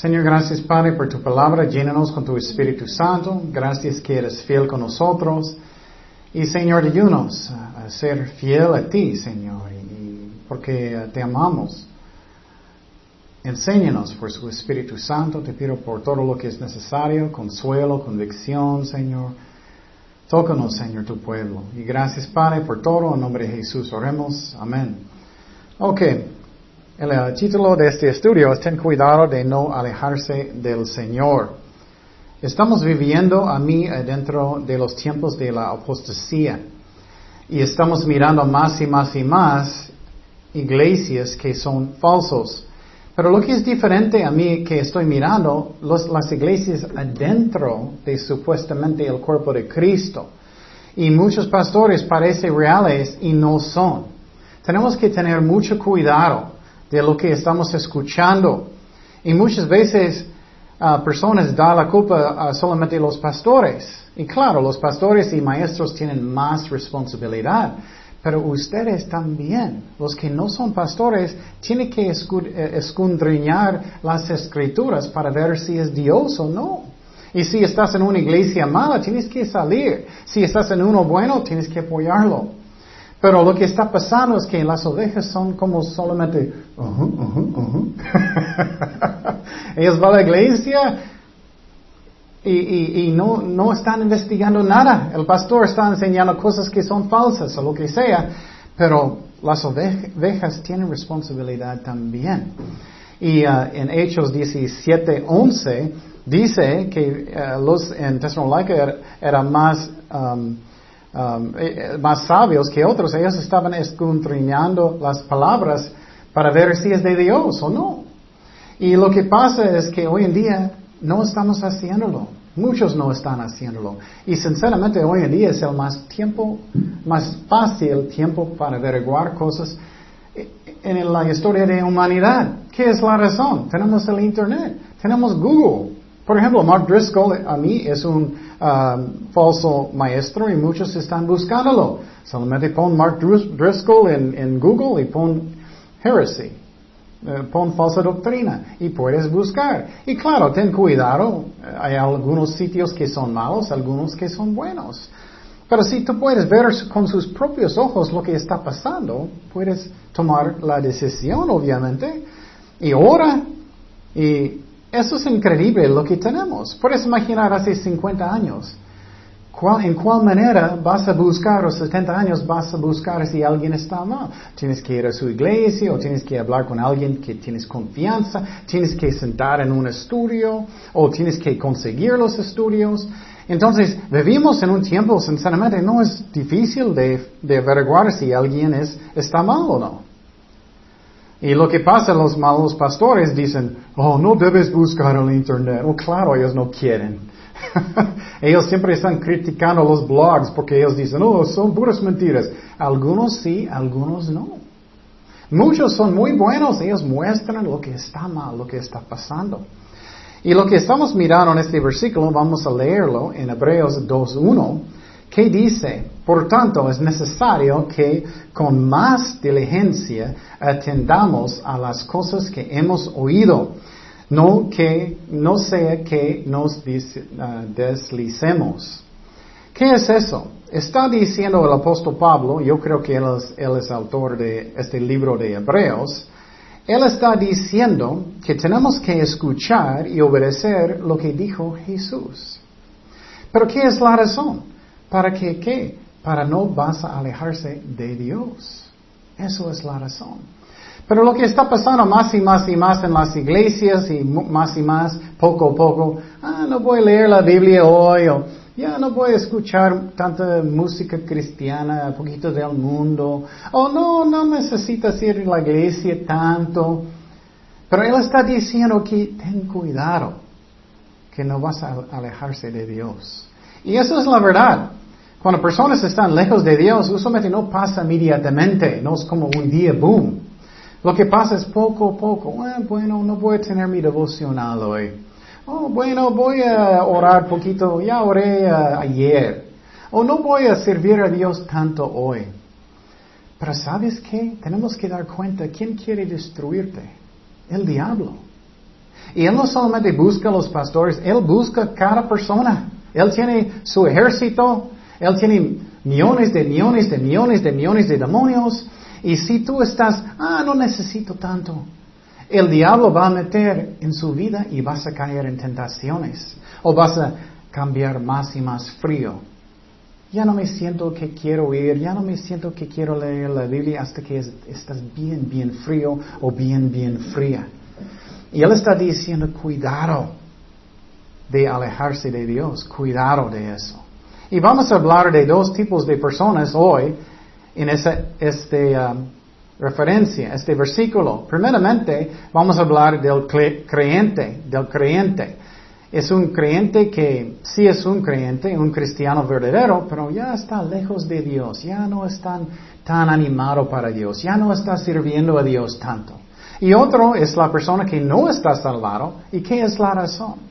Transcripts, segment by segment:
Señor, gracias Padre por tu palabra, llénanos con tu Espíritu Santo, gracias que eres fiel con nosotros. Y Señor, ayúdanos a ser fiel a ti, Señor, porque te amamos. Enséñanos por su Espíritu Santo, te pido por todo lo que es necesario, consuelo, convicción, Señor. Tócanos, Señor, tu pueblo. Y gracias, Padre, por todo. En nombre de Jesús oremos. Amén. Ok. El título de este estudio es Ten cuidado de no alejarse del Señor. Estamos viviendo a mí dentro de los tiempos de la apostasía. Y estamos mirando más y más y más iglesias que son falsos. Pero lo que es diferente a mí que estoy mirando, las iglesias adentro de supuestamente el cuerpo de Cristo. Y muchos pastores parecen reales y no son. Tenemos que tener mucho cuidado de lo que estamos escuchando. Y muchas veces uh, personas dan la culpa a solamente los pastores. Y claro, los pastores y maestros tienen más responsabilidad. Pero ustedes también, los que no son pastores, tienen que eh, escudriñar las escrituras para ver si es Dios o no. Y si estás en una iglesia mala, tienes que salir. Si estás en uno bueno, tienes que apoyarlo. Pero lo que está pasando es que las ovejas son como solamente, ellos van a la iglesia, y, no, no, están investigando nada. El pastor está enseñando cosas que son falsas o lo que sea, pero las ovejas tienen responsabilidad también. Y uh, en Hechos 17, 11 dice que uh, los en Tesalónica eran más, um, um, eh, eh, más sabios que otros. Ellos estaban escudriñando las palabras para ver si es de Dios o no. Y lo que pasa es que hoy en día no estamos haciéndolo. Muchos no están haciéndolo. Y sinceramente hoy en día es el más tiempo, más fácil tiempo para averiguar cosas en la historia de humanidad. ¿Qué es la razón? Tenemos el Internet, tenemos Google. Por ejemplo, Mark Driscoll a mí es un um, falso maestro y muchos están buscándolo. Solamente pon Mark Driscoll en, en Google y pon heresy. Eh, pon falsa doctrina y puedes buscar. Y claro, ten cuidado, eh, hay algunos sitios que son malos, algunos que son buenos. Pero si tú puedes ver con sus propios ojos lo que está pasando, puedes tomar la decisión, obviamente, y ora. Y eso es increíble lo que tenemos. Puedes imaginar hace 50 años ¿En cuál manera vas a buscar, los 70 años vas a buscar si alguien está mal? Tienes que ir a su iglesia o tienes que hablar con alguien que tienes confianza, tienes que sentar en un estudio o tienes que conseguir los estudios. Entonces, vivimos en un tiempo, sinceramente, no es difícil de, de averiguar si alguien es, está mal o no. Y lo que pasa, los malos pastores dicen, oh, no debes buscar el Internet. Oh, claro, ellos no quieren. ellos siempre están criticando los blogs porque ellos dicen, oh, son puras mentiras. Algunos sí, algunos no. Muchos son muy buenos, ellos muestran lo que está mal, lo que está pasando. Y lo que estamos mirando en este versículo, vamos a leerlo en Hebreos 2.1, que dice, por tanto es necesario que con más diligencia atendamos a las cosas que hemos oído no que no sea que nos ah, deslicemos. ¿Qué es eso? Está diciendo el apóstol Pablo, yo creo que él es, él es autor de este libro de Hebreos, él está diciendo que tenemos que escuchar y obedecer lo que dijo Jesús. Pero ¿qué es la razón? ¿Para que qué? Para no vas a alejarse de Dios. Eso es la razón. Pero lo que está pasando más y más y más en las iglesias y más y más, poco a poco, ah, no voy a leer la Biblia hoy, o ya no voy a escuchar tanta música cristiana, poquito del mundo, o no, no necesitas ir a la iglesia tanto. Pero él está diciendo que ten cuidado, que no vas a alejarse de Dios. Y eso es la verdad. Cuando personas están lejos de Dios, usualmente no pasa inmediatamente, no es como un día boom. Lo que pasa es poco a poco. bueno, no voy a tener mi devocional hoy. Oh, bueno, voy a orar poquito. Ya oré eh, ayer. O no voy a servir a Dios tanto hoy. Pero ¿sabes qué? Tenemos que dar cuenta quién quiere destruirte. El diablo. Y Él no solamente busca a los pastores, Él busca cada persona. Él tiene su ejército, Él tiene millones de millones de millones de millones de demonios. Y si tú estás, ah, no necesito tanto, el diablo va a meter en su vida y vas a caer en tentaciones. O vas a cambiar más y más frío. Ya no me siento que quiero ir, ya no me siento que quiero leer la Biblia hasta que estás bien, bien frío o bien, bien fría. Y Él está diciendo, cuidado de alejarse de Dios, cuidado de eso. Y vamos a hablar de dos tipos de personas hoy en esta este, um, referencia, este versículo. Primeramente, vamos a hablar del creyente, del creyente. Es un creyente que sí es un creyente, un cristiano verdadero, pero ya está lejos de Dios, ya no está tan animado para Dios, ya no está sirviendo a Dios tanto. Y otro es la persona que no está salvado. ¿Y qué es la razón?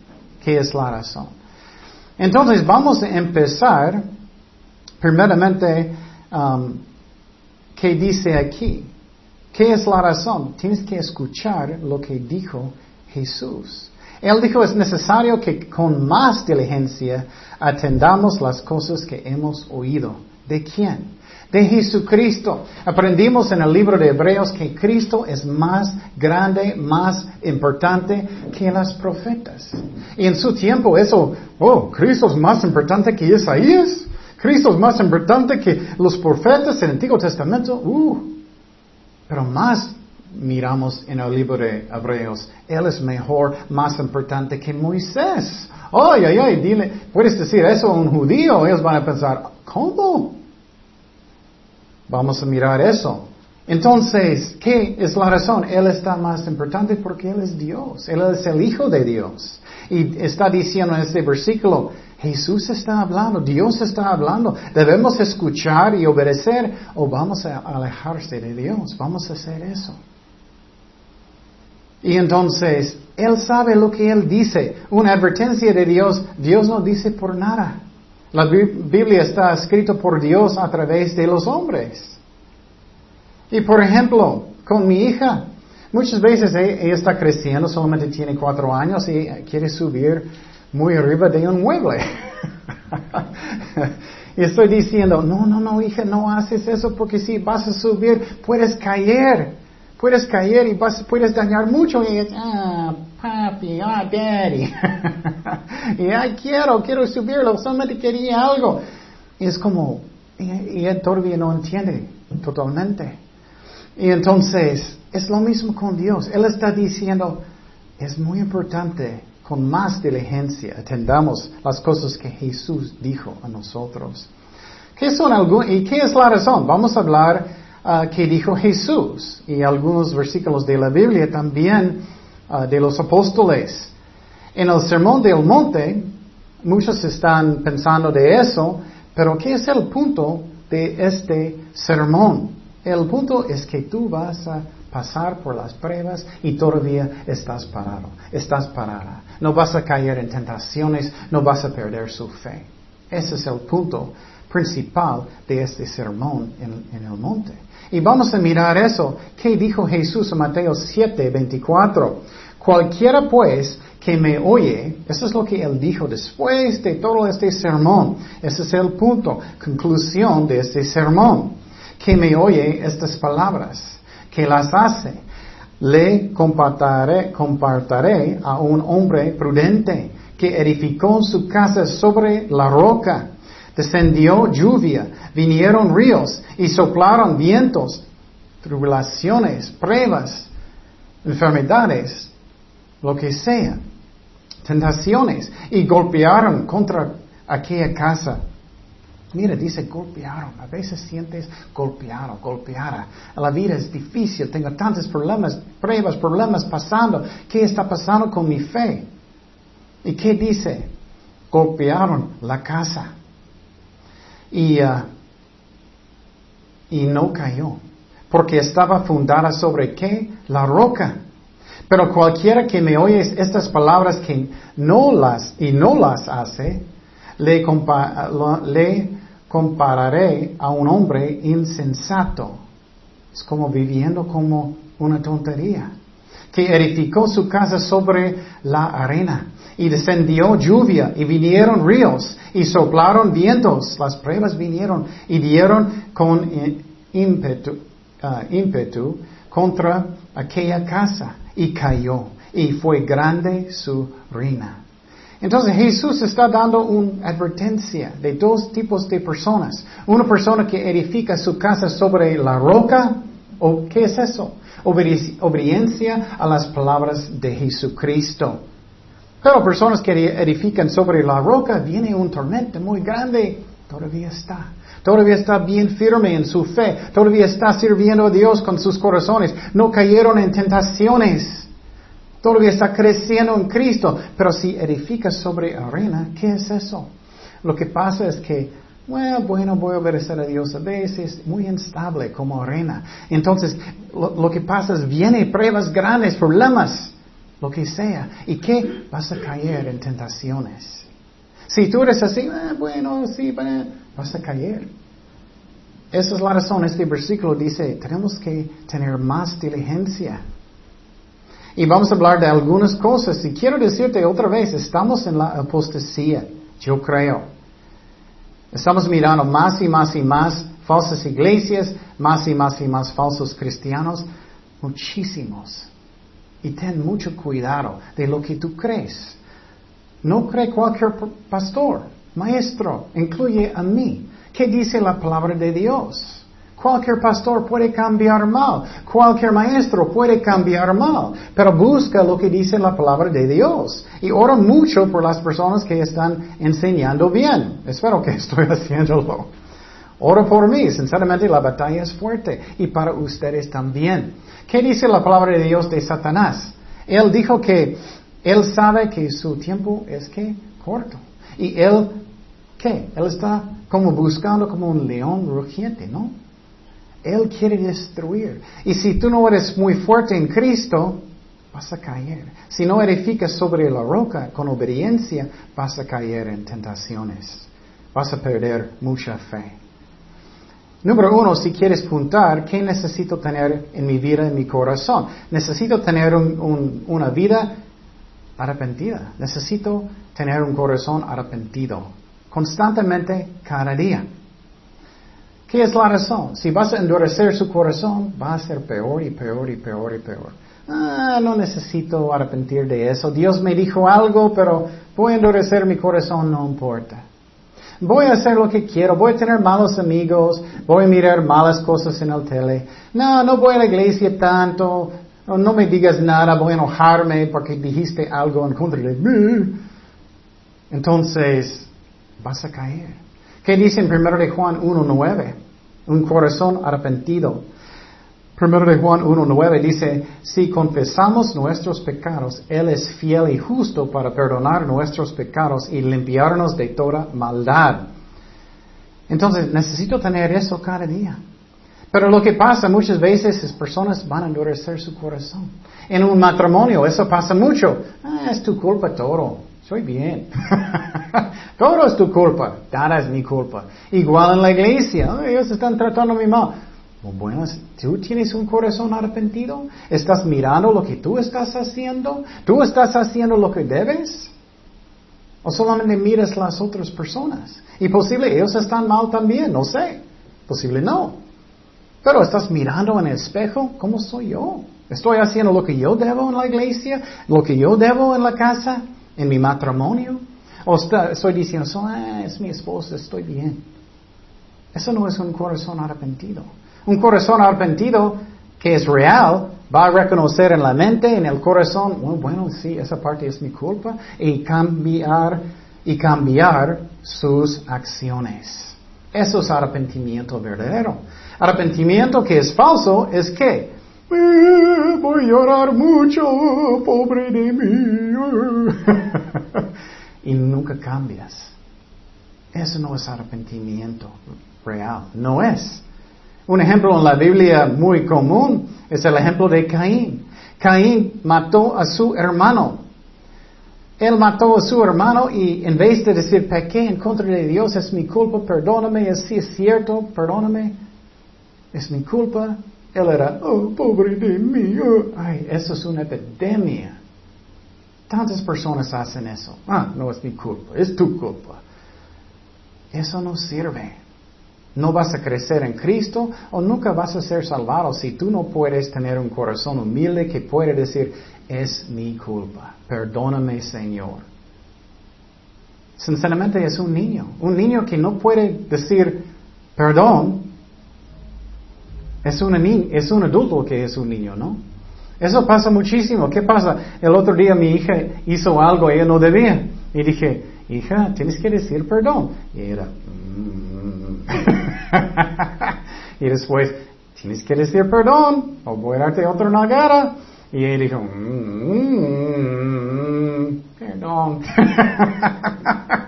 ¿Qué es la razón? Entonces vamos a empezar, primeramente, um, ¿qué dice aquí? ¿Qué es la razón? Tienes que escuchar lo que dijo Jesús. Él dijo, es necesario que con más diligencia atendamos las cosas que hemos oído. ¿De quién? De Jesucristo. Aprendimos en el libro de Hebreos que Cristo es más grande, más importante que las profetas. Y en su tiempo eso, oh, Cristo es más importante que Isaías. Cristo es más importante que los profetas del Antiguo Testamento. Uh, pero más miramos en el libro de Hebreos, Él es mejor, más importante que Moisés. Ay, ay, ay, dile, puedes decir eso a un judío, ellos van a pensar, ¿cómo? Vamos a mirar eso. Entonces, ¿qué es la razón? Él está más importante porque Él es Dios, Él es el Hijo de Dios. Y está diciendo en este versículo, Jesús está hablando, Dios está hablando. Debemos escuchar y obedecer o vamos a alejarse de Dios. Vamos a hacer eso. Y entonces, Él sabe lo que Él dice. Una advertencia de Dios, Dios no dice por nada. La Biblia está escrita por Dios a través de los hombres. Y por ejemplo, con mi hija, muchas veces ella está creciendo, solamente tiene cuatro años y quiere subir muy arriba de un mueble. y estoy diciendo, no, no, no, hija, no haces eso porque si vas a subir puedes caer. Puedes caer y vas, puedes dañar mucho y es, ah, papi, ah, daddy. y ay, quiero, quiero subirlo, solamente quería algo. Y es como, y, él todavía no entiende totalmente. Y entonces, es lo mismo con Dios. Él está diciendo, es muy importante con más diligencia atendamos las cosas que Jesús dijo a nosotros. ¿Qué son ¿Y qué es la razón? Vamos a hablar uh, que dijo Jesús y algunos versículos de la Biblia también uh, de los apóstoles. En el Sermón del Monte, muchos están pensando de eso, pero ¿qué es el punto de este sermón? El punto es que tú vas a pasar por las pruebas y todavía estás parado, estás parada. No vas a caer en tentaciones, no vas a perder su fe. Ese es el punto principal de este sermón en, el monte. Y vamos a mirar eso. ¿Qué dijo Jesús en Mateo 7, 24? Cualquiera pues que me oye, eso es lo que él dijo después de todo este sermón. Ese es el punto, conclusión de este sermón. Que me oye estas palabras que las hace. Le compartaré, compartaré a un hombre prudente que edificó su casa sobre la roca. Descendió lluvia, vinieron ríos y soplaron vientos, tribulaciones, pruebas, enfermedades, lo que sea, tentaciones, y golpearon contra aquella casa Mira, dice golpearon. A veces sientes golpeado, golpeada. La vida es difícil, tengo tantos problemas, pruebas, problemas pasando. ¿Qué está pasando con mi fe? ¿Y qué dice? Golpearon la casa. Y, uh, y no cayó. Porque estaba fundada sobre qué? La roca. Pero cualquiera que me oye estas palabras que no las y no las hace, le, le compararé a un hombre insensato. Es como viviendo como una tontería. que edificó su casa sobre la arena. Y descendió lluvia y vinieron ríos y soplaron vientos. Las pruebas vinieron y dieron con ímpetu, ah, ímpetu contra aquella casa y cayó y fue grande su ruina. Entonces Jesús está dando una advertencia de dos tipos de personas. Una persona que edifica su casa sobre la roca, ¿o qué es eso? Obediencia a las palabras de Jesucristo. Pero personas que edifican sobre la roca, viene un tormento muy grande, todavía está. Todavía está bien firme en su fe. Todavía está sirviendo a Dios con sus corazones. No cayeron en tentaciones. Todavía está creciendo en Cristo. Pero si edifica sobre arena, ¿qué es eso? Lo que pasa es que, bueno, bueno, voy a obedecer a Dios a veces, muy instable como arena. Entonces, lo, que pasa es, viene pruebas grandes, problemas, lo que sea. ¿Y qué? Vas a caer en tentaciones. Si tú eres así, ah, bueno, sí, vas a caer. Esa es la razón. Este versículo dice, tenemos que tener más diligencia. Y vamos a hablar de algunas cosas. Y quiero decirte otra vez, estamos en la apostasía, yo creo. Estamos mirando más y más y más falsas iglesias, más y más y más falsos cristianos, muchísimos. Y ten mucho cuidado de lo que tú crees. No cree cualquier pastor, maestro, incluye a mí. ¿Qué dice la palabra de Dios? Cualquier pastor puede cambiar mal, cualquier maestro puede cambiar mal, pero busca lo que dice la palabra de Dios y ora mucho por las personas que están enseñando bien. Espero que estoy haciéndolo. Ora por mí, sinceramente la batalla es fuerte y para ustedes también. ¿Qué dice la palabra de Dios de Satanás? Él dijo que él sabe que su tiempo es que corto. Y él, ¿qué? Él está como buscando como un león rugiente, ¿no? Él quiere destruir. Y si tú no eres muy fuerte en Cristo, vas a caer. Si no edificas sobre la roca con obediencia, vas a caer en tentaciones. Vas a perder mucha fe. Número uno, si quieres puntar, ¿qué necesito tener en mi vida, en mi corazón? Necesito tener una vida arrepentida. Necesito tener un corazón arrepentido. Constantemente, cada día. ¿Qué es la razón? Si vas a endurecer su corazón, va a ser peor y peor y peor y peor. Ah, no necesito arrepentir de eso. Dios me dijo algo, pero voy a endurecer mi corazón, no importa. Voy a hacer lo que quiero, voy a tener malos amigos, voy a mirar malas cosas en el tele. No, no voy a la iglesia tanto, no, me digas nada, voy a enojarme porque dijiste algo en contra de mí. Entonces, vas a caer. ¿Qué dice en 1 de Juan 1.9? Un corazón arrepentido. 1 de Juan 1.9 dice, si confesamos nuestros pecados, Él es fiel y justo para perdonar nuestros pecados y limpiarnos de toda maldad. Entonces, necesito tener eso cada día. Pero lo que pasa muchas veces es personas van a endurecer su corazón. En un matrimonio eso pasa mucho. Ah, es tu culpa todo. Soy bien. Todo es tu culpa. Nada es mi culpa. Igual en la iglesia. ellos están tratando mi mal. Bueno, ¿tú tienes un corazón arrepentido? ¿Estás mirando lo que tú estás haciendo? ¿Tú estás haciendo lo que debes? ¿O solamente miras las otras personas? Y posible ellos están mal también, no sé. Posible no. Pero estás mirando en el espejo, ¿cómo soy yo? ¿Estoy haciendo lo que yo debo en la iglesia? ¿Lo que yo debo en la casa? en mi matrimonio. O estoy diciendo, ah, es mi esposa, estoy bien. Eso no es un corazón arrepentido. Un corazón arrepentido que es real va a reconocer en la mente, en el corazón, bueno, bueno, sí, esa parte es mi culpa, y cambiar, y cambiar sus acciones. Eso es arrepentimiento verdadero. Arrepentimiento que es falso es que eh, voy a llorar mucho, pobre de mí. y nunca cambias. Eso no es arrepentimiento real, no es. Un ejemplo en la Biblia muy común es el ejemplo de Caín. Caín mató a su hermano. Él mató a su hermano y en vez de decir pequé en contra de Dios, es mi culpa, perdóname, es cierto, perdóname, es mi culpa, él era, oh, pobre de mí. oh". Ay, eso es una epidemia. Tantas personas hacen eso. Ah, no es mi culpa, es tu culpa. Eso no sirve. No vas a crecer en Cristo o nunca vas a ser salvado si tú no puedes tener un corazón humilde que puede decir, es mi culpa, perdóname Señor. Sinceramente es un niño, un niño que no puede decir perdón, es, una ni- es un adulto que es un niño, ¿no? Eso pasa muchísimo. ¿Qué pasa? El otro día mi hija hizo algo ella no debía. Y dije, hija, tienes que decir perdón. Y era, "Mm". y después, tienes que decir perdón o voy a darte otra nalgada. Y ella dijo, "Mm, perdón.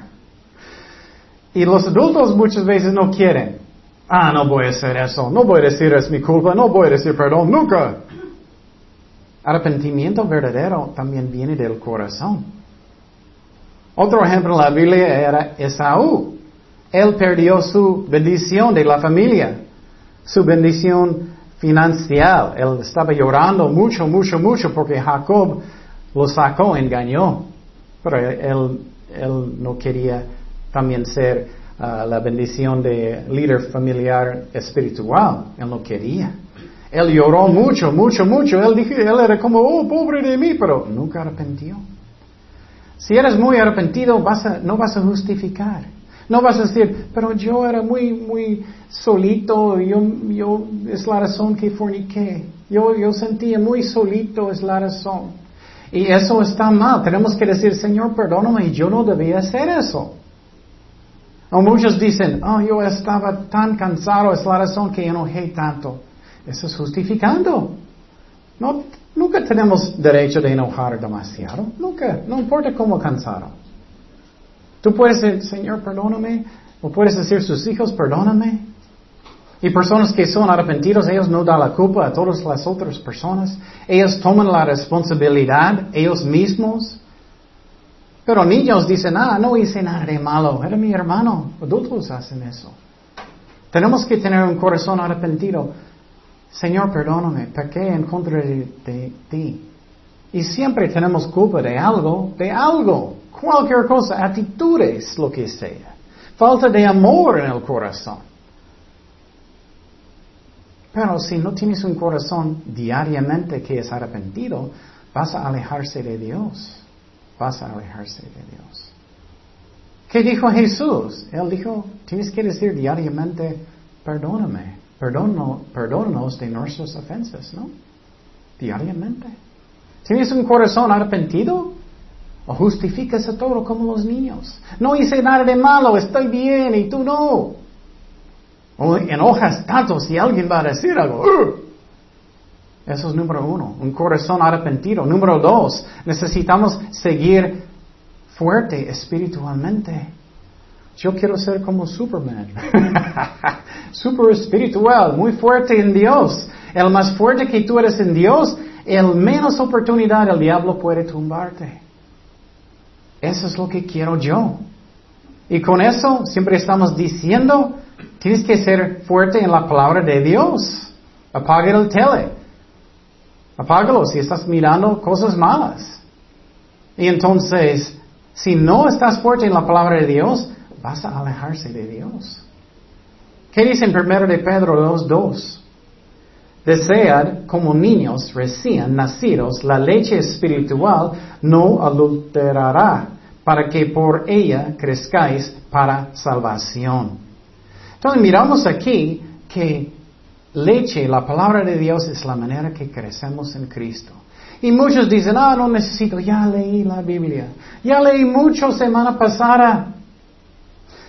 y los adultos muchas veces no quieren. Ah, no voy a hacer eso, no voy a decir es mi culpa, no voy a decir perdón, nunca. Arrepentimiento verdadero también viene del corazón. Otro ejemplo en la Biblia era Esaú. Él perdió su bendición de la familia, su bendición financiera. Él estaba llorando mucho, mucho, mucho porque Jacob lo sacó, engañó. Pero él, él no quería también ser ah, la bendición de líder familiar espiritual. Él no quería. Él lloró mucho, mucho, mucho. Él, dijo, él era como, oh, pobre de mí, pero nunca arrepintió. Si eres muy arrepentido, no vas a justificar. No vas a decir, pero yo era muy, muy solito, yo, yo, es la razón que forniqué. Yo, yo sentía muy solito, es la razón. Y eso está mal. Tenemos que decir, Señor, perdóname, yo no debía hacer eso. O muchos dicen, oh, yo estaba tan cansado, es la razón que enojé tanto. Eso es justificando. No, nunca tenemos derecho de enojar demasiado. Nunca. No importa cómo cansado. Tú puedes decir, Señor, perdóname. O puedes decir sus hijos, perdóname. Y personas que son arrepentidos, ellos no dan la culpa a todas las otras personas. Ellos toman la responsabilidad ellos mismos. Pero niños dicen, ah, no hice nada de malo, era mi hermano. Adultos hacen eso. Tenemos que tener un corazón arrepentido. Señor, perdóname, pequé en contra de, de ti. Y siempre tenemos culpa de algo, de algo, cualquier cosa, actitudes, lo que sea. Falta de amor en el corazón. Pero si no tienes un corazón diariamente que es arrepentido, vas a alejarse de Dios. Vas a alejarse de Dios. ¿Qué dijo Jesús? Él dijo, tienes que decir diariamente, perdóname, perdono, perdónanos de nuestras ofensas, ¿no? Diariamente. ¿Tienes un corazón arrepentido? ¿O justificas a todo como los niños? No hice nada de malo, estoy bien y tú no. O enojas tanto si alguien va a decir algo. Eso es número uno, un corazón arrepentido. Número dos, necesitamos seguir fuerte espiritualmente. Yo quiero ser como Superman. Super espiritual, muy fuerte en Dios. El más fuerte que tú eres en Dios, el menos oportunidad el diablo puede tumbarte. Eso es lo que quiero yo. Y con eso siempre estamos diciendo, tienes que ser fuerte en la palabra de Dios. Apaga el tele. Apágalo si estás mirando cosas malas. Y entonces, si no estás fuerte en la palabra de Dios, vas a alejarse de Dios. ¿Qué dice en 1 de Pedro 2.2? Desead como niños recién nacidos la leche espiritual no adulterará, para que por ella crezcáis para salvación. Entonces miramos aquí que leche, la palabra de Dios, es la manera que crecemos en Cristo. Y muchos dicen, ah, no necesito, ya leí la Biblia, ya leí mucho semana pasada.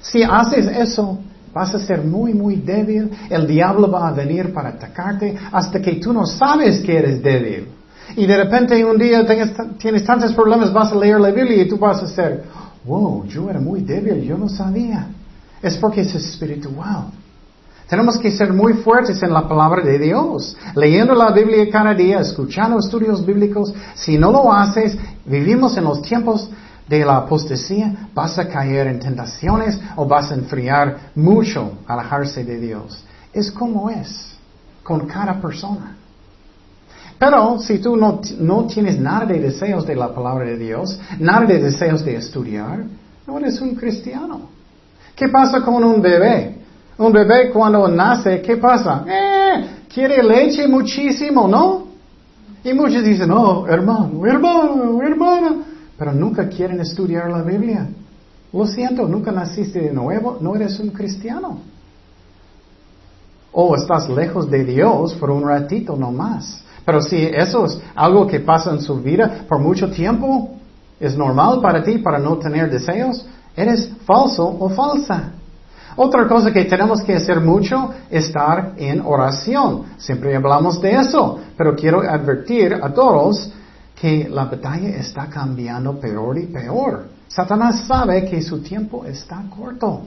Si haces eso, vas a ser muy, muy débil. El diablo va a venir para atacarte hasta que tú no sabes que eres débil. Y de repente un día tienes, tienes tantos problemas, vas a leer la Biblia y tú vas a ser, wow, yo era muy débil, yo no sabía. Es porque es espiritual. Tenemos que ser muy fuertes en la palabra de Dios, leyendo la Biblia cada día, escuchando estudios bíblicos. Si no lo haces, vivimos en los tiempos de la apostasía, vas a caer en tentaciones o vas a enfriar mucho, alejarse de Dios. Es como es. con cada persona. Pero si tú no, no, tienes nada de deseos de la palabra de Dios, nada de deseos de estudiar, no eres un cristiano. ¿Qué pasa con un bebé? Un bebé cuando nace, ¿qué pasa? Eh, quiere leche muchísimo, ¿no? Y muchos dicen, oh, hermano, hermano, hermana, pero nunca quieren estudiar la Biblia. Lo siento, nunca naciste de nuevo, no eres un cristiano. O estás lejos de Dios por un ratito no más. Pero si eso es algo que pasa en su vida por mucho tiempo, es normal para ti para no tener deseos, eres falso o falsa. Otra cosa que tenemos que hacer mucho es estar en oración. Siempre hablamos de eso, pero quiero advertir a todos que la batalla está cambiando peor y peor. Satanás sabe que su tiempo está corto.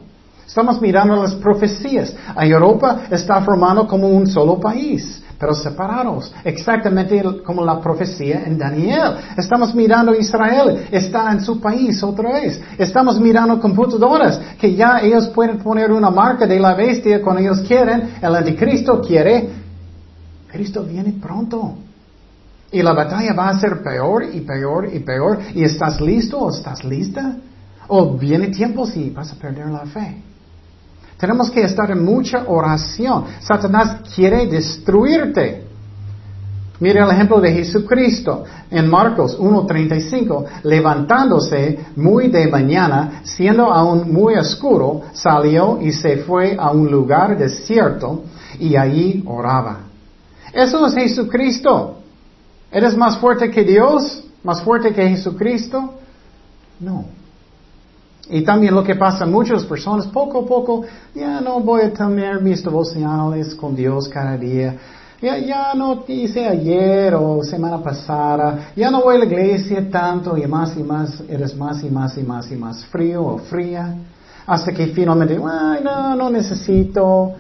Estamos mirando las profecías. Europa está formando como un solo país pero separados, exactamente como la profecía en Daniel. Estamos mirando Israel, está en su país otra vez. Estamos mirando computadoras, que ya ellos pueden poner una marca de la bestia cuando ellos quieren. El anticristo quiere. Cristo viene pronto. Y la batalla va a ser peor y peor y peor. ¿Y estás listo o estás lista? ¿O viene tiempo si vas a perder la fe? Tenemos que estar en mucha oración. Satanás quiere destruirte. Mire el ejemplo de Jesucristo en Marcos 1.35. Levantándose muy de mañana, siendo aún muy oscuro, salió y se fue a un lugar desierto y allí oraba. Eso es Jesucristo. ¿Eres más fuerte que Dios? ¿Más fuerte que Jesucristo? No. Y también lo que pasa muchas personas, poco a poco, ya no voy a tener mis devocionales con Dios cada día. Ya, ya no hice ayer o semana pasada, ya no voy a la iglesia tanto y más y más, eres más y más y más y más frío o fría, hasta que finalmente, ay, no, no necesito.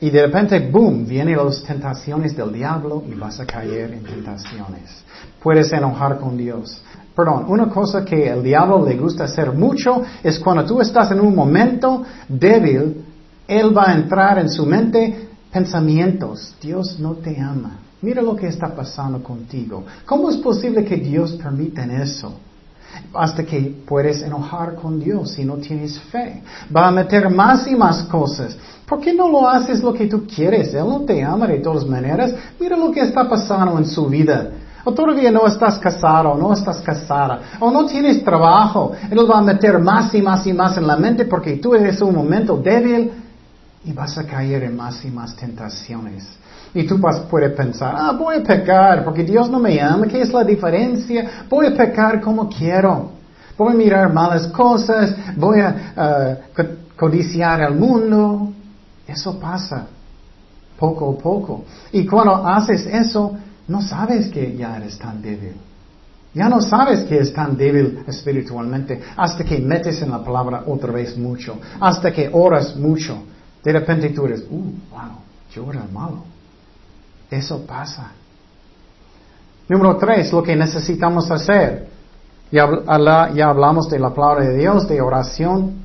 Y de repente, boom, vienen las tentaciones del diablo y vas a caer en tentaciones. Puedes enojar con Dios. Perdón, una cosa que el diablo le gusta hacer mucho es cuando tú estás en un momento débil, él va a entrar en su mente pensamientos. Dios no te ama. Mira lo que está pasando contigo. ¿Cómo es posible que Dios permita eso? Hasta que puedes enojar con Dios si no tienes fe. Va a meter más y más cosas. ¿Por qué no lo haces lo que tú quieres? Él no te ama de todas maneras. Mira lo que está pasando en su vida. O todavía no estás casado, o no estás casada, o no tienes trabajo. Él va a meter más y más y más en la mente porque tú eres un momento débil y vas a caer en más y más tentaciones. Y tú puedes pensar, ah, voy a pecar porque Dios no me ama, ¿qué es la diferencia? Voy a pecar como quiero. Voy a mirar malas cosas, voy a codiciar al mundo. Eso pasa poco a poco. Y cuando haces eso, no sabes que ya eres tan débil. Ya no sabes que es tan débil espiritualmente hasta que metes en la palabra otra vez mucho, hasta que oras mucho. De repente tú eres, uh, wow, yo era malo. Eso pasa. Número tres, lo que necesitamos hacer. Ya, ya hablamos de la palabra de Dios, de oración,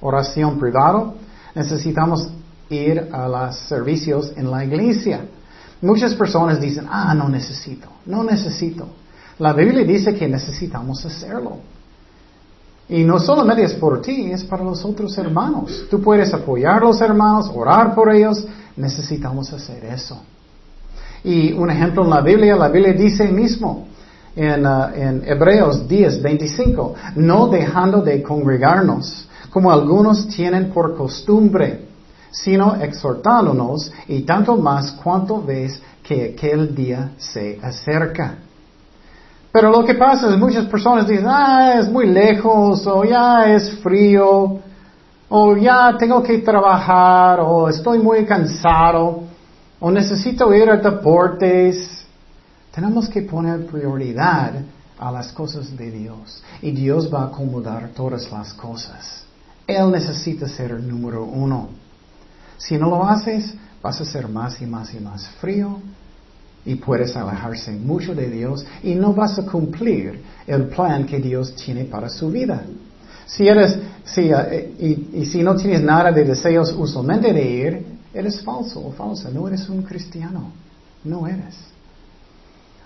oración privada. Necesitamos ir a los servicios en la iglesia. Muchas personas dicen, ah, no necesito, no necesito. La Biblia dice que necesitamos hacerlo. Y no solamente es por ti, es para los otros hermanos. Tú puedes apoyar a los hermanos, orar por ellos. Necesitamos hacer eso. Y un ejemplo en la Biblia, la Biblia dice mismo en, uh, en Hebreos 10, 25, no dejando de congregarnos, como algunos tienen por costumbre sino exhortándonos y tanto más cuanto ves que aquel día se acerca. Pero lo que pasa es muchas personas dicen, ah, es muy lejos, o ya es frío, o ya tengo que trabajar, o estoy muy cansado, o necesito ir a deportes. Tenemos que poner prioridad a las cosas de Dios y Dios va a acomodar todas las cosas. Él necesita ser el número uno. Si no lo haces, vas a ser más y más y más frío y puedes alejarse mucho de Dios y no vas a cumplir el plan que Dios tiene para su vida. Si eres, si, eh, y, si no tienes nada de deseos usualmente de ir, eres falso o falsa, no eres un cristiano, no eres.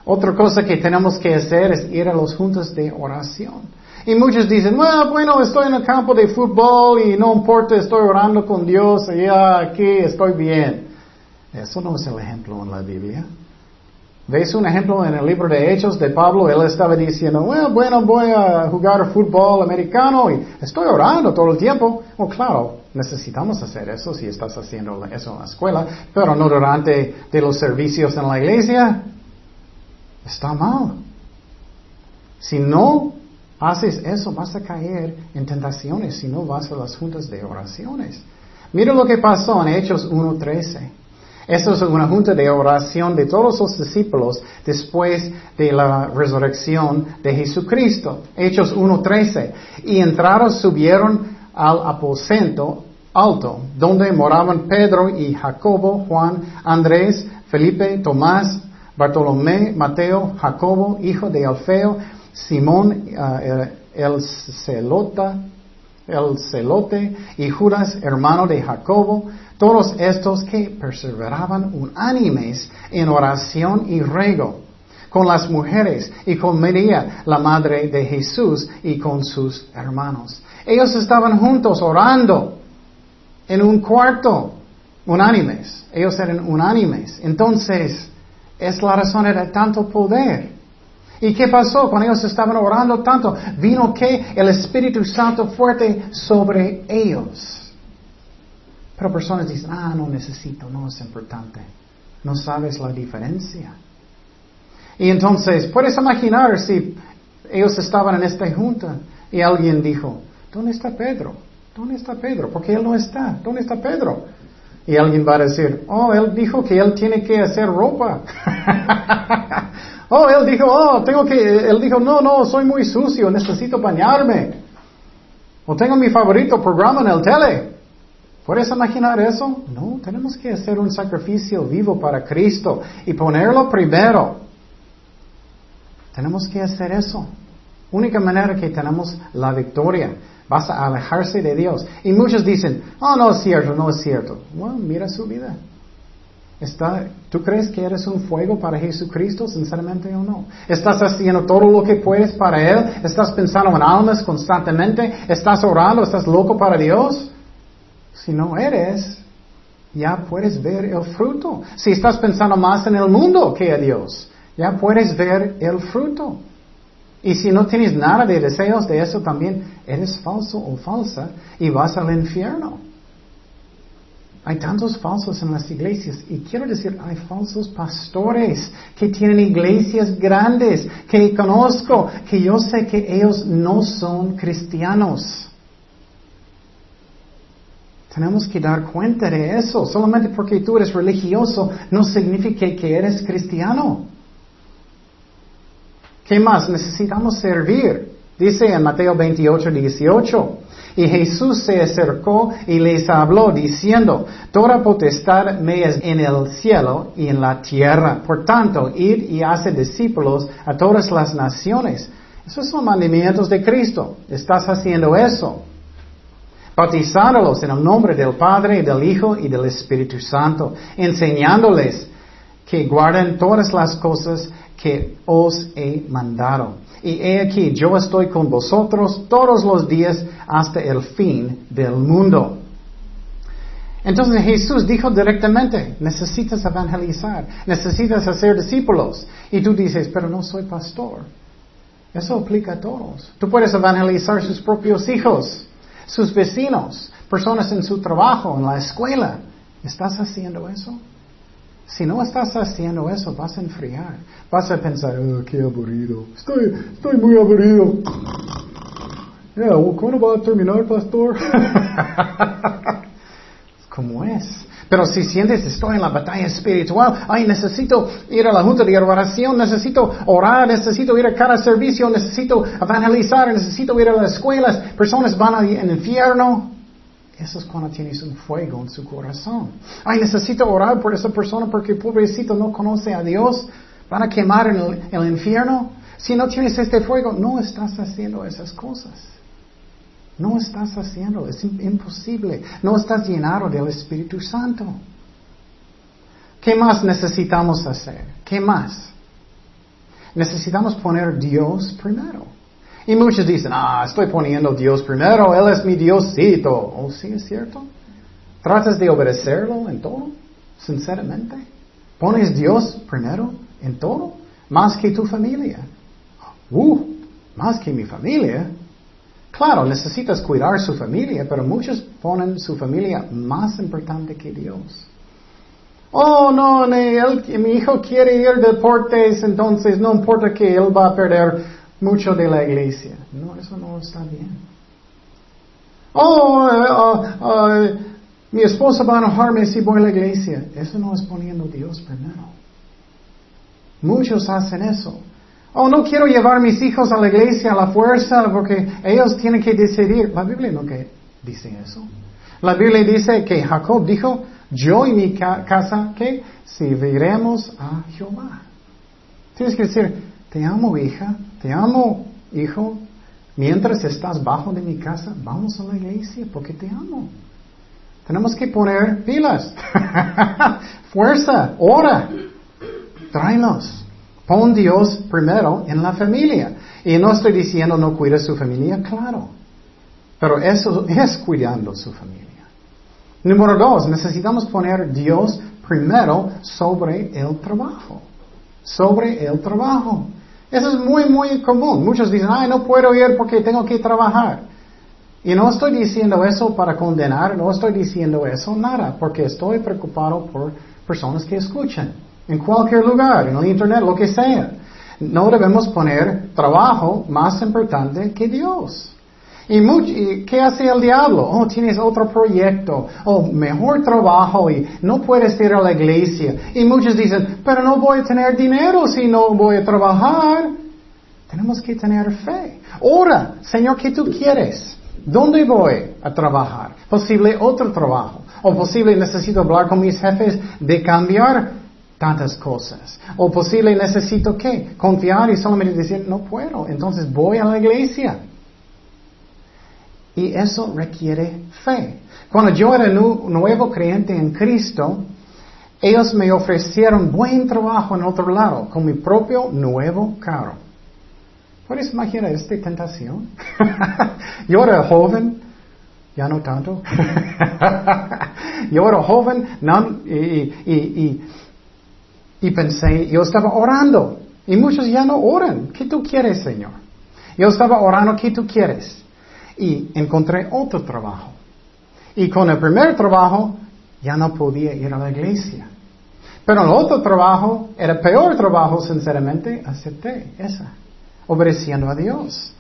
Otra cosa que tenemos que hacer es ir a los juntos de oración. Y muchos dicen, bueno, estoy en el campo de fútbol y no importa, estoy orando con Dios, y aquí estoy bien. Eso no es el ejemplo en la Biblia. ¿Ves un ejemplo en el libro de Hechos de Pablo? Él estaba diciendo, bueno, voy a jugar fútbol americano y estoy orando todo el tiempo. Oh, claro, necesitamos hacer eso si estás haciendo eso en la escuela, pero no durante de los servicios en la iglesia. Está mal. Si no haces eso, vas a caer en tentaciones si no vas a las juntas de oraciones. Mira lo que pasó en Hechos 1.13. Esto es una junta de oración de todos los discípulos después de la resurrección de Jesucristo. Hechos 1.13. Y entraron, subieron al aposento alto, donde moraban Pedro y Jacobo, Juan, Andrés, Felipe, Tomás, Bartolomé, Mateo, Jacobo, hijo de Alfeo, Simón, eh, el celota, el celote, y Judas, hermano de Jacobo, todos estos que perseveraban unánimes en oración y rego con las mujeres y con María, la madre de Jesús, y con sus hermanos. Ellos estaban juntos orando en un cuarto, unánimes. Ellos eran unánimes. Entonces, es la razón de tanto poder. ¿Y qué pasó cuando ellos estaban orando tanto? Vino que el Espíritu Santo fuerte sobre ellos. Pero personas dicen, ah, no necesito, no es importante. No sabes la diferencia. Y entonces, puedes imaginar si ellos estaban en esta junta y alguien dijo, ¿dónde está Pedro? ¿Dónde está Pedro? Porque él no está. ¿Dónde está Pedro? Y alguien va a decir, oh, él dijo que él tiene que hacer ropa. oh, él dijo, oh, tengo que, él dijo, no, no, soy muy sucio, necesito bañarme. O tengo mi favorito programa en el tele. ¿Puedes imaginar eso? No, tenemos que hacer un sacrificio vivo para Cristo y ponerlo primero. Tenemos que hacer eso. Única manera que tenemos la victoria. Vas a alejarse de Dios. Y muchos dicen, oh, no es cierto, no es cierto. Bueno, mira su vida. Está, ¿Tú crees que eres un fuego para Jesucristo, sinceramente o no? ¿Estás haciendo todo lo que puedes para Él? ¿Estás pensando en almas constantemente? ¿Estás orando? ¿Estás loco para Dios? Si no eres, ya puedes ver el fruto. Si estás pensando más en el mundo que en Dios, ya puedes ver el fruto. Y si no tienes nada de deseos de eso también, eres falso o falsa y vas al infierno. Hay tantos falsos en las iglesias y quiero decir, hay falsos pastores que tienen iglesias grandes, que conozco, que yo sé que ellos no son cristianos. Tenemos que dar cuenta de eso. Solamente porque tú eres religioso no significa que eres cristiano. ¿Qué más? Necesitamos servir. Dice en Mateo 28, 18. Y Jesús se acercó y les habló diciendo, Toda potestad me es en el cielo y en la tierra. Por tanto, id y hace discípulos a todas las naciones. Esos son mandamientos de Cristo. Estás haciendo eso bautizándolos en el nombre del Padre, del Hijo y del Espíritu Santo, enseñándoles que guarden todas las cosas que os he mandado. Y he aquí, yo estoy con vosotros todos los días hasta el fin del mundo. Entonces Jesús dijo directamente, necesitas evangelizar, necesitas hacer discípulos. Y tú dices, pero no soy pastor. Eso aplica a todos. Tú puedes evangelizar sus propios hijos sus vecinos, personas en su trabajo, en la escuela. ¿Estás haciendo eso? Si no estás haciendo eso, vas a enfriar. Vas a pensar, oh, qué aburrido. Estoy, estoy muy aburrido. ¿Cuándo va a terminar, pastor? ¿Cómo es? Pero si sientes, estoy en la batalla espiritual, ay, necesito ir a la junta de oración, necesito orar, necesito ir a cada servicio, necesito evangelizar, necesito ir a las escuelas, personas van al infierno. Eso es cuando tienes un fuego en su corazón. Ay, necesito orar por esa persona porque pobrecito no conoce a Dios. Van a quemar en el, el infierno. Si no tienes este fuego, no estás haciendo esas cosas. No estás haciendo, es imposible. No estás llenado del Espíritu Santo. ¿Qué más necesitamos hacer? ¿Qué más? Necesitamos poner Dios primero. Y muchos dicen, ah, estoy poniendo Dios primero, Él es mi Diosito. ¿Oh, sí es cierto? ¿Tratas de obedecerlo en todo? Sinceramente. ¿Pones Dios primero en todo? Más que tu familia. Uh, más que mi familia. Claro, necesitas cuidar su familia, pero muchos ponen su familia más importante que Dios. Oh, no, mi hijo quiere ir de deportes, entonces no importa que él va a perder mucho de la iglesia. No, eso no está bien. Oh, uh, uh, mi esposa va a enojarme si voy a la iglesia. Eso no es poniendo Dios primero. Muchos hacen eso. Oh, no quiero llevar mis hijos a la iglesia a la fuerza porque ellos tienen que decidir. La Biblia no que dice eso. La Biblia dice que Jacob dijo, yo y mi casa, que serviremos a Jehová. Tienes que decir, te amo hija, te amo hijo, mientras estás bajo de mi casa, vamos a la iglesia porque te amo. Tenemos que poner pilas. Fuerza, ora. Tráenos. Pon Dios primero en la familia. Y no estoy diciendo no cuida su familia, claro. Pero eso es cuidando su familia. Número dos, necesitamos poner Dios primero sobre el trabajo. Sobre el trabajo. Eso es muy, muy común. Muchos dicen, ay, no puedo ir porque tengo que trabajar. Y no estoy diciendo eso para condenar, no estoy diciendo eso nada, porque estoy preocupado por personas que escuchan, en cualquier lugar, en el internet, lo que sea. No debemos poner trabajo más importante que Dios. Y, qué hace el diablo? Oh, tienes otro proyecto, oh, mejor trabajo y no puedes ir a la iglesia. Y muchos dicen, pero no voy a tener dinero si no voy a trabajar. Tenemos que tener fe. Ora, Señor, ¿qué tú quieres? ¿Dónde voy a trabajar? Posible otro trabajo. O posible necesito hablar con mis jefes de cambiar tantas cosas. O posible necesito qué? Confiar y solamente decir, no puedo. Entonces voy a la iglesia. Y eso requiere fe. Cuando yo era nuevo creyente en Cristo, ellos me ofrecieron buen trabajo en otro lado, con mi propio nuevo carro. ¿Puedes imaginar esta tentación? yo era joven, ya no tanto. yo era joven y, y, pensé, yo estaba orando. Y muchos ya no oran. ¿Qué tú quieres, Señor? Yo estaba orando, ¿qué tú quieres? Y encontré otro trabajo. Y con el primer trabajo ya no podía ir a la iglesia. Pero el otro trabajo era peor trabajo, sinceramente, acepté esa, obedeciendo a Dios.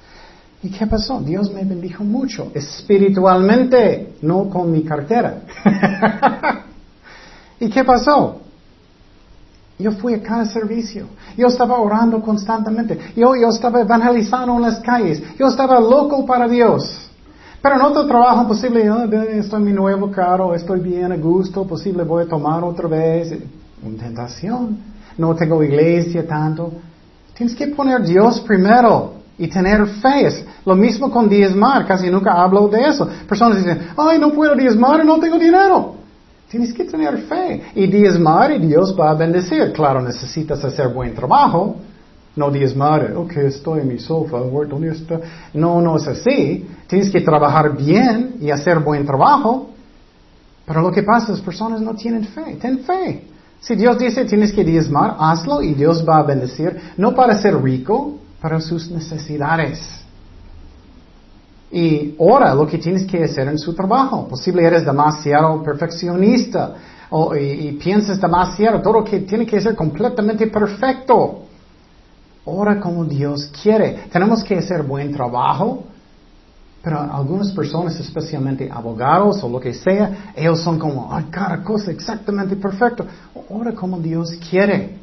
¿Y qué pasó? Dios me bendijo mucho, espiritualmente, no con mi cartera. ¿Y qué pasó? Yo fui a cada servicio. Yo estaba orando constantemente. Yo, yo estaba evangelizando en las calles. Yo estaba loco para Dios. Pero en otro trabajo posible, estoy en mi nuevo carro, estoy bien a gusto, posible voy a tomar otra vez. Una tentación. No tengo iglesia tanto. Tienes que poner Dios primero y tener fe. lo mismo con diezmar, casi nunca hablo de eso. Personas dicen, ay, no puedo diezmar, no tengo dinero. Tienes que tener fe y diezmar y Dios va a bendecir. Claro, necesitas hacer buen trabajo. No diezmar, ok, estoy en mi sofá, ¿dónde está? No, no es así. Tienes que trabajar bien y hacer buen trabajo. Pero lo que pasa es personas no tienen fe. Ten fe. Si Dios dice tienes que diezmar, hazlo y Dios va a bendecir. No para ser rico, para sus necesidades. Y ora lo que tienes que hacer en su trabajo. Posible eres demasiado perfeccionista o, y, piensas demasiado, todo que tiene que ser completamente perfecto. Ora como Dios quiere. Tenemos que hacer buen trabajo, pero algunas personas, especialmente abogados o lo que sea, ellos son como, ay, cada cosa exactamente perfecto. Ora como Dios quiere.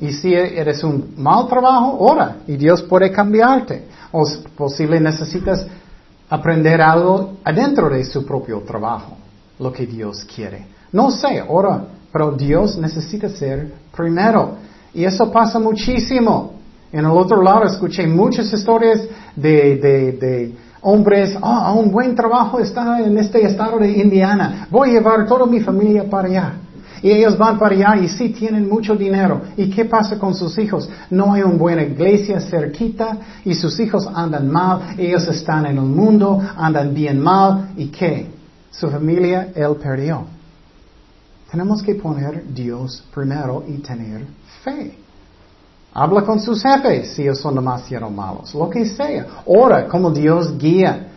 Y si eres un mal trabajo, ora y Dios puede cambiarte. O posible necesitas aprender algo adentro de su propio trabajo, lo que Dios quiere. No sé, ora, pero Dios necesita ser primero. Y eso pasa muchísimo. En el otro lado escuché muchas historias de, de, de hombres, ah, un buen trabajo está en este estado de Indiana, voy a llevar toda mi familia para allá. Y ellos van para allá y sí tienen mucho dinero. ¿Y qué pasa con sus hijos? No hay una buena iglesia cerquita y sus hijos andan mal. Ellos están en el mundo, andan bien mal. ¿Y qué? Su familia, él perdió. Tenemos que poner Dios primero y tener fe. Habla con sus jefes si ellos son demasiado malos, lo que sea. Ora como Dios guía.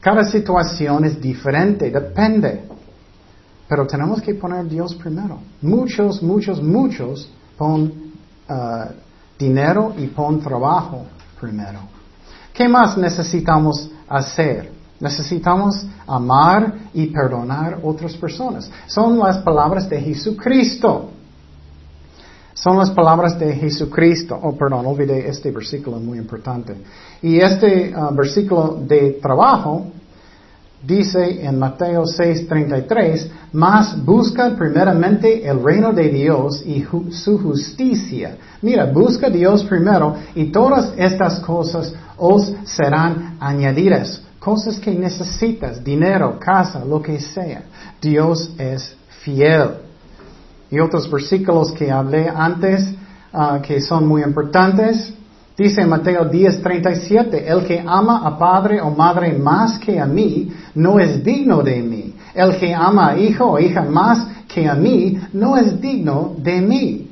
Cada situación es diferente, depende. Pero tenemos que poner Dios primero. Muchos, muchos, muchos pon uh, dinero y pon trabajo primero. ¿Qué más necesitamos hacer? Necesitamos amar y perdonar otras personas. Son las palabras de Jesucristo. Son las palabras de Jesucristo. Oh, perdón, olvidé este versículo muy importante. Y este uh, versículo de trabajo dice en Mateo 6:33, más busca primeramente el reino de Dios y su justicia. Mira, busca Dios primero y todas estas cosas os serán añadidas. Cosas que necesitas, dinero, casa, lo que sea. Dios es fiel y otros versículos que hablé antes ah, que son muy importantes. Dice en Mateo 10:37, el que ama a padre o madre más que a mí, no es digno de mí. El que ama a hijo o hija más que a mí, no es digno de mí.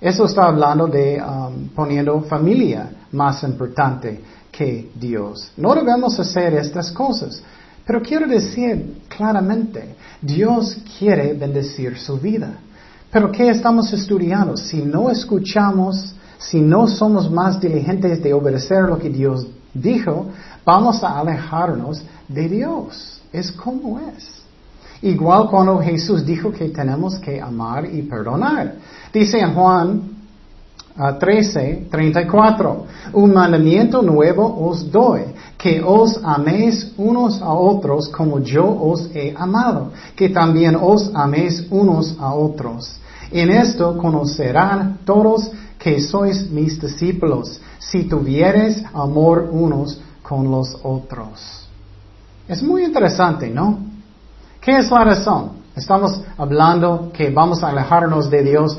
Eso está hablando de um, poniendo familia más importante que Dios. No debemos hacer estas cosas. Pero quiero decir claramente, Dios quiere bendecir su vida. Pero ¿qué estamos estudiando? Si no escuchamos, si no somos más diligentes de obedecer lo que Dios dijo, vamos a alejarnos de Dios. Es como es. Igual cuando Jesús dijo que tenemos que amar y perdonar. Dice en Juan 13, 34, un mandamiento nuevo os doy, que os améis unos a otros como yo os he amado, que también os améis unos a otros. En esto conocerán todos que sois mis discípulos, si tuvieres amor unos con los otros. Es muy interesante, ¿no? ¿Qué es la razón? Estamos hablando que vamos a alejarnos de Dios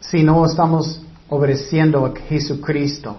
si no estamos obedeciendo a Jesucristo.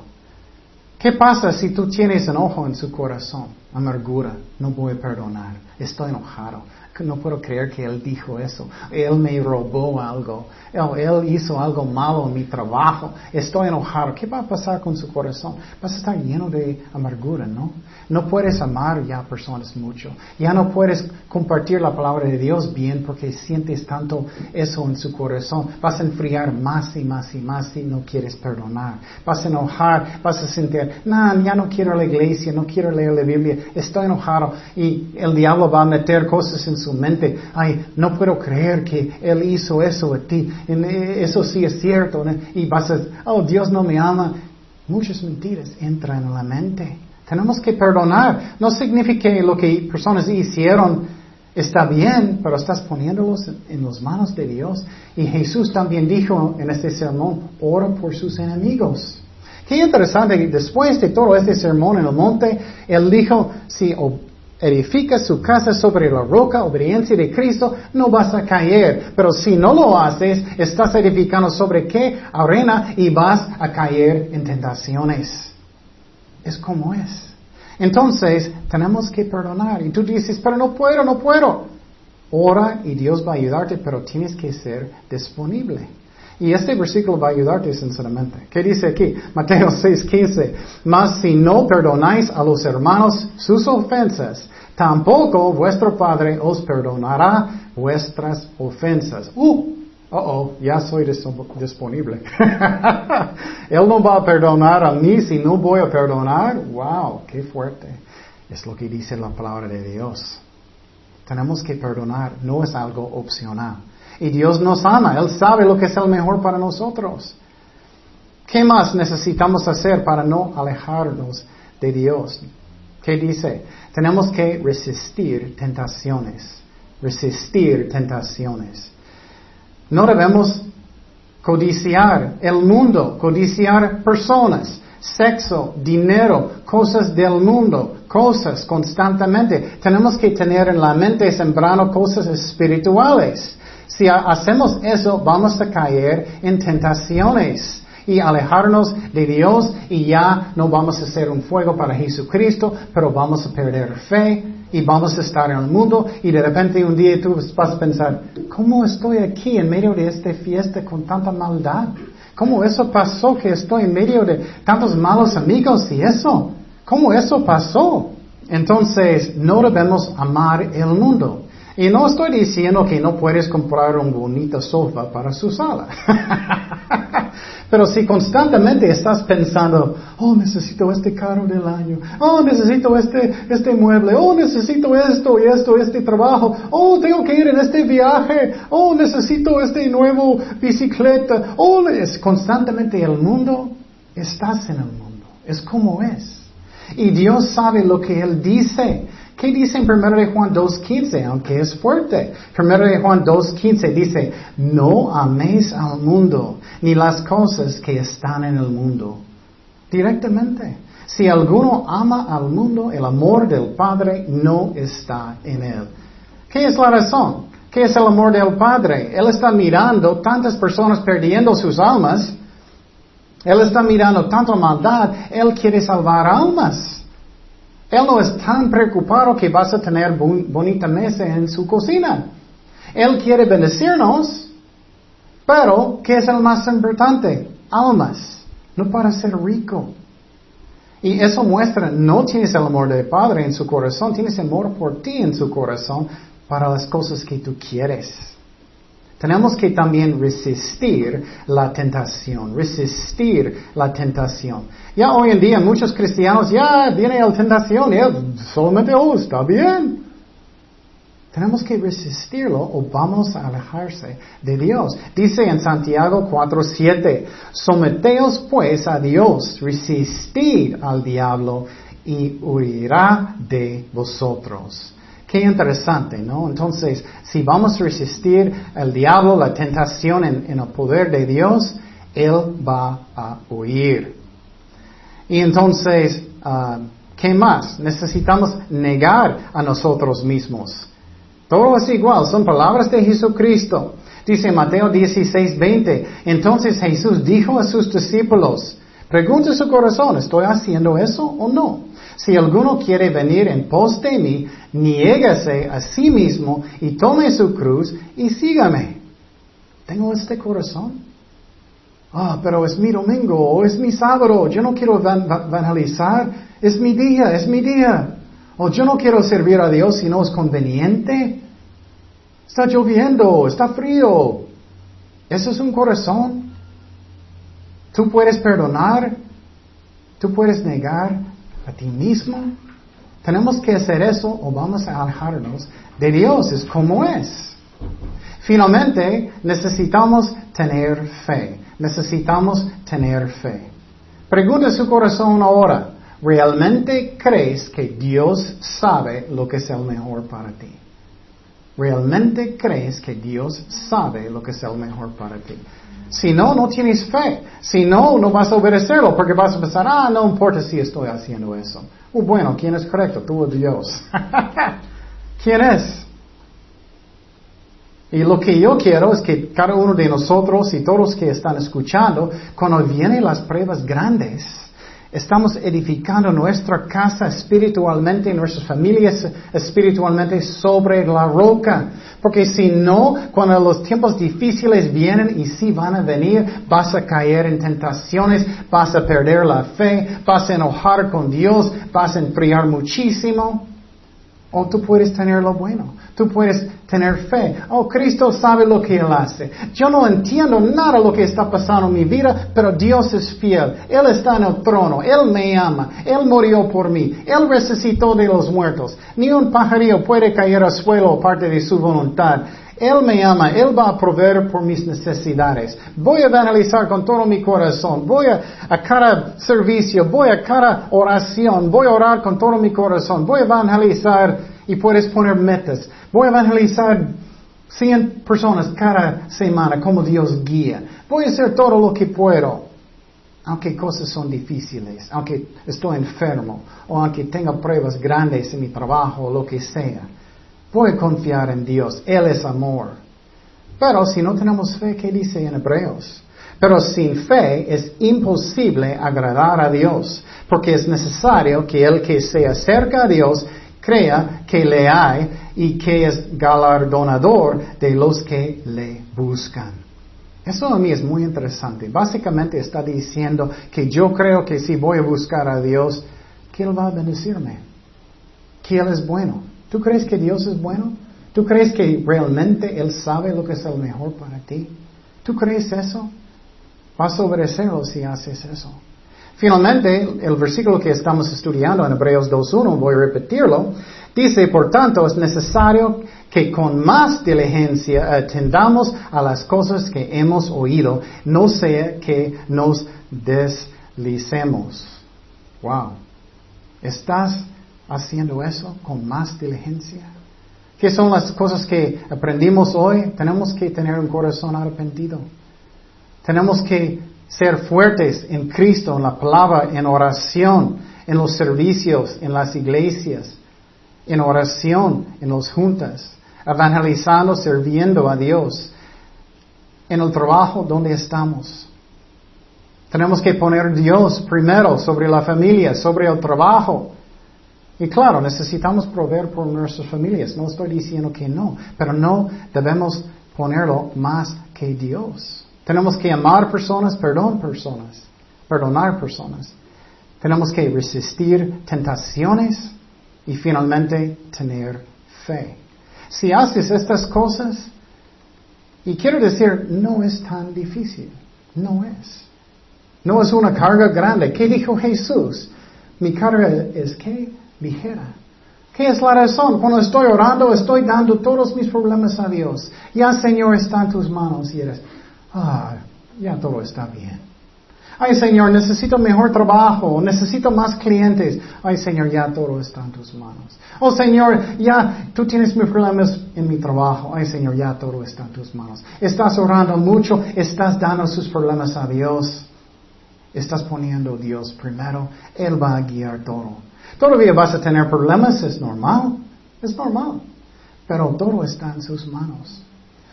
¿Qué pasa si tú tienes enojo en su corazón? Amargura, no voy a perdonar, estoy enojado, no puedo creer que él dijo eso. Él me robó algo. Él, hizo algo malo en mi trabajo. Estoy enojado. ¿Qué va a pasar con su corazón? Vas a estar lleno de amargura, ¿no? No puedes amar ya personas mucho. Ya no puedes compartir la palabra de Dios bien porque sientes tanto eso en su corazón. Vas a enfriar más y más y más si no quieres perdonar. Vas a enojar, vas a sentir, no, ya no quiero la iglesia, no quiero leer la Biblia, estoy enojado. Y el diablo va a meter cosas en su mente. Ay, no puedo creer que él hizo eso a ti. Eh, eso sí es cierto. Y vas a, oh, Dios no me ama. Muchas mentiras entran en la mente. Tenemos que perdonar. No significa que lo que personas hicieron está bien, pero estás poniéndolos en las manos de Dios. Y Jesús también dijo en este sermón, ora por sus enemigos. Qué interesante, después de todo este sermón en el monte, Él dijo, si edifica su casa sobre la roca, obediencia de Cristo, no vas a caer. Pero si no lo haces, estás edificando sobre qué? Arena y vas a caer en tentaciones. Es como es. Entonces, tenemos que perdonar. Y tú dices, pero no puedo, no puedo. Ora y Dios va a ayudarte, pero tienes que ser disponible. Y este versículo va a ayudarte sinceramente. ¿Qué dice aquí? Mateo 6:15. Mas si no perdonáis a los hermanos sus ofensas, tampoco vuestro Padre os perdonará vuestras ofensas. Uh, oh, oh, ya soy disponible. Él no va a perdonar a mí si no voy a perdonar. Wow, qué fuerte. Es lo que dice la palabra de Dios. Tenemos que perdonar, no es algo opcional. Y Dios nos ama, Él sabe lo que es el mejor para nosotros. ¿Qué más necesitamos hacer para no alejarnos de Dios? ¿Qué dice? Tenemos que resistir tentaciones, resistir tentaciones. No debemos codiciar el mundo, codiciar personas, sexo, dinero, cosas del mundo, cosas constantemente. Tenemos que tener en la mente sembrando cosas espirituales. Si hacemos eso, vamos a caer en tentaciones y alejarnos de Dios y ya no vamos a ser un fuego para Jesucristo, pero vamos a perder fe y vamos a estar en el mundo y de repente un día tú vas a pensar, ¿cómo estoy aquí en medio de esta fiesta con tanta maldad? ¿Cómo eso pasó que estoy en medio de tantos malos amigos y eso? ¿Cómo eso pasó? Entonces, no debemos amar el mundo. Y no estoy diciendo que no puedes comprar un bonito sofá para su sala. Pero si constantemente estás pensando, oh, necesito este carro del año, oh, necesito este, este mueble, oh, necesito esto y esto, este trabajo, oh, tengo que ir en este viaje, oh, necesito este nuevo bicicleta, oh, es constantemente el mundo, estás en el mundo, es como es. Y Dios sabe lo que Él dice. ¿Qué dice en 1 de Juan 2.15? Aunque es fuerte. 1 de Juan 2.15 dice, no améis al mundo, ni las cosas que están en el mundo. Directamente. Si alguno ama al mundo, el amor del Padre no está en él. ¿Qué es la razón? ¿Qué es el amor del Padre? Él está mirando tantas personas perdiendo sus almas. Él está mirando tanta maldad. Él quiere salvar almas. Él no es tan preocupado que vas a tener bonita mesa en su cocina. Él quiere bendecirnos, pero ¿qué es el más importante? Almas, no para ser rico. Y eso muestra, no tienes el amor del Padre en su corazón, tienes amor por ti en su corazón para las cosas que tú quieres. Tenemos que también resistir la tentación, resistir la tentación. Ya hoy en día muchos cristianos, ya viene la tentación y él solamente, oh, está bien. Tenemos que resistirlo o vamos a alejarse de Dios. Dice en Santiago 4:7, someteos pues a Dios, resistid al diablo y huirá de vosotros. Qué interesante, ¿no? Entonces, si vamos a resistir al diablo, la tentación en, el poder de Dios, Él va a huir. Y entonces, ah, ¿qué más? Necesitamos negar a nosotros mismos. Todo es igual, son palabras de Jesucristo. Dice Mateo 16, 20. Entonces Jesús dijo a sus discípulos, pregunte su corazón, ¿estoy haciendo eso o no? Si alguno quiere venir en pos de mí, niégase a sí mismo y tome su cruz y sígame. ¿Tengo este corazón? Ah, pero es mi domingo o es mi sábado, yo no quiero evangelizar, es mi día, es mi día. O yo no quiero servir a Dios si no es conveniente. Está lloviendo, está frío. ¿Eso es un corazón? ¿Tú puedes perdonar? ¿Tú puedes negar a ti mismo. Tenemos que hacer eso o vamos a alejarnos de Dios, es como es. Finalmente, necesitamos tener fe. Necesitamos tener fe. Pregunta su corazón ahora. ¿Realmente crees que Dios sabe lo que es el mejor para ti? ¿Realmente crees que Dios sabe lo que es el mejor para ti? Si no, no tienes fe. Si no, no vas a obedecerlo porque vas a pensar, ah, no importa si estoy haciendo eso. Oh, bueno, ¿quién es correcto? Tú o Dios. ¿Quién es? Y lo que yo quiero es que cada uno de nosotros y todos que están escuchando, cuando vienen las pruebas grandes, Estamos edificando nuestra casa espiritualmente, nuestras familias espiritualmente sobre la roca. Porque si no, cuando los tiempos difíciles vienen y si van a venir, vas a caer en tentaciones, vas a perder la fe, vas a enojar con Dios, vas a enfriar muchísimo. O tú puedes tener lo bueno. Tú puedes tener fe. Oh, Cristo sabe lo que Él hace. Yo no entiendo nada lo que está pasando en mi vida, pero Dios es fiel. Él está en el trono. Él me ama. Él murió por mí. Él resucitó de los muertos. Ni un pajarillo puede caer al suelo aparte de su voluntad. Él me ama, Él va a proveer por mis necesidades. Voy a evangelizar con todo mi corazón. Voy a, a, cada servicio, voy a cada oración, voy a orar con todo mi corazón. Voy a evangelizar y puedes poner metas. Voy a evangelizar 100 personas cada semana como Dios guía. Voy a hacer todo lo que puedo. Aunque cosas son difíciles, aunque estoy enfermo, o aunque tenga pruebas grandes en mi trabajo o lo que sea. Voy a confiar en Dios. Él es amor. Pero si no tenemos fe, ¿qué dice en Hebreos? Pero sin fe es imposible agradar a Dios, porque es necesario que el que se acerca a Dios crea que le hay y que es galardonador de los que le buscan. Eso a mí es muy interesante. Básicamente está diciendo que yo creo que si voy a buscar a Dios, que Él va a bendecirme, que Él es bueno. ¿Tú crees que Dios es bueno? ¿Tú crees que realmente Él sabe lo que es el mejor para ti? ¿Tú crees eso? Vas a obedecerlo si haces eso. Finalmente, el versículo que estamos estudiando en Hebreos 2.1, voy a repetirlo, dice, por tanto, es necesario que con más diligencia atendamos a las cosas que hemos oído, no sea que nos deslicemos. Wow. ¿Estás haciendo eso con más diligencia? ¿Qué son las cosas que aprendimos hoy? Tenemos que tener un corazón arrepentido. Tenemos que ser fuertes en Cristo, en la palabra, en oración, en los servicios, en las iglesias, en oración, en las juntas, evangelizando, sirviendo a Dios, en el trabajo donde estamos. Tenemos que poner Dios primero sobre la familia, sobre el trabajo. Y claro, necesitamos proveer por nuestras familias. No estoy diciendo que no, pero no debemos ponerlo más que Dios. Tenemos que amar personas, perdón personas, perdonar personas. Tenemos que resistir tentaciones y finalmente tener fe. Si haces estas cosas, y quiero decir, no es tan difícil, no es. No es una carga grande. ¿Qué dijo Jesús? Mi carga es que ligera. ¿Qué es la razón? Cuando estoy orando, estoy dando todos mis problemas a Dios. Ya, Señor, está en tus manos y eres, ah, ya todo está bien. Ay, Señor, necesito mejor trabajo, necesito más clientes. Ay, Señor, ya todo está en tus manos. Oh, Señor, ya tú tienes mis problemas en mi trabajo. Ay, Señor, ya todo está en tus manos. Estás orando mucho, estás dando sus problemas a Dios. Estás poniendo a Dios primero. Él va a guiar todo. Todavía vas a tener problemas, es normal. Es normal. Pero todo está en sus manos.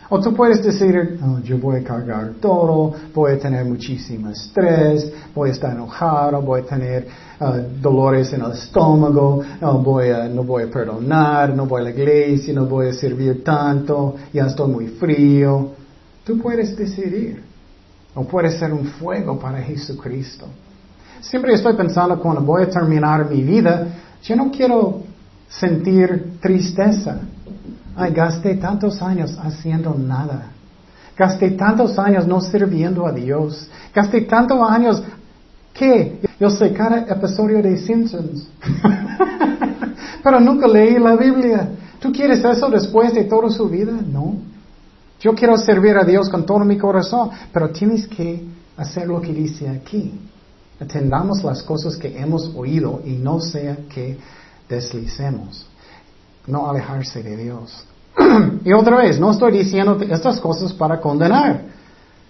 O tú puedes decir, yo voy a cargar todo, voy a tener muchísimo estrés, voy a estar enojado, voy a tener uh, dolores en el estómago, no voy, a, no voy a perdonar, no voy a la iglesia, no voy a servir tanto, ya estoy muy frío. Tú puedes decidir. O puedes ser un fuego para Jesucristo. Siempre estoy pensando cuando voy a terminar mi vida, yo no quiero sentir tristeza. Ay, gasté tantos años haciendo nada. Gasté tantos años no sirviendo a Dios. Gasté tantos años que yo sé cada episodio de Simpsons. Pero nunca leí la Biblia. ¿Tú quieres eso después de toda su vida? No. Yo quiero servir a Dios con todo mi corazón, pero tienes que hacer lo que dice aquí. Atendamos las cosas que hemos oído y no sea que deslicemos no alejarse de Dios. y otra vez, no estoy diciendo estas cosas para condenar.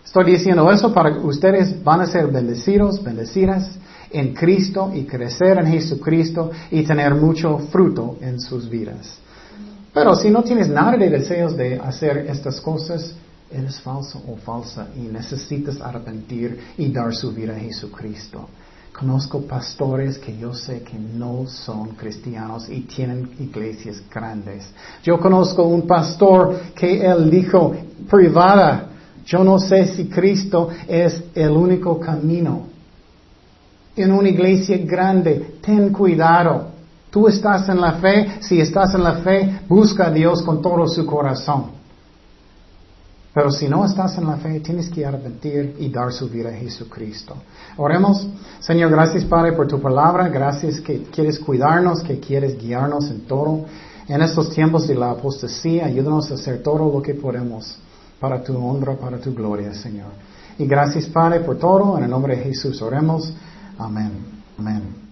Estoy diciendo eso para que ustedes van a ser bendecidos, bendecidas en Cristo y crecer en Jesucristo y tener mucho fruto en sus vidas. Pero si no tienes nada de deseos de hacer estas cosas, eres falso o falsa y necesitas arrepentir y dar su vida a Jesucristo. Conozco pastores que yo sé que no son cristianos y tienen iglesias grandes. Yo conozco un pastor que él dijo privada, yo no sé si Cristo es el único camino. En una iglesia grande, ten cuidado. Tú estás en la fe, si estás en la fe, busca a Dios con todo su corazón. Pero si no estás en la fe, tienes que arrepentir y dar su vida a Jesucristo. Oremos. Señor, gracias Padre por tu palabra. Gracias que quieres cuidarnos, que quieres guiarnos en todo. En estos tiempos de la apostasía, ayúdanos a hacer todo lo que podemos para tu honra, para tu gloria, Señor. Y gracias Padre por todo. En el nombre de Jesús oremos. Amén. Amén.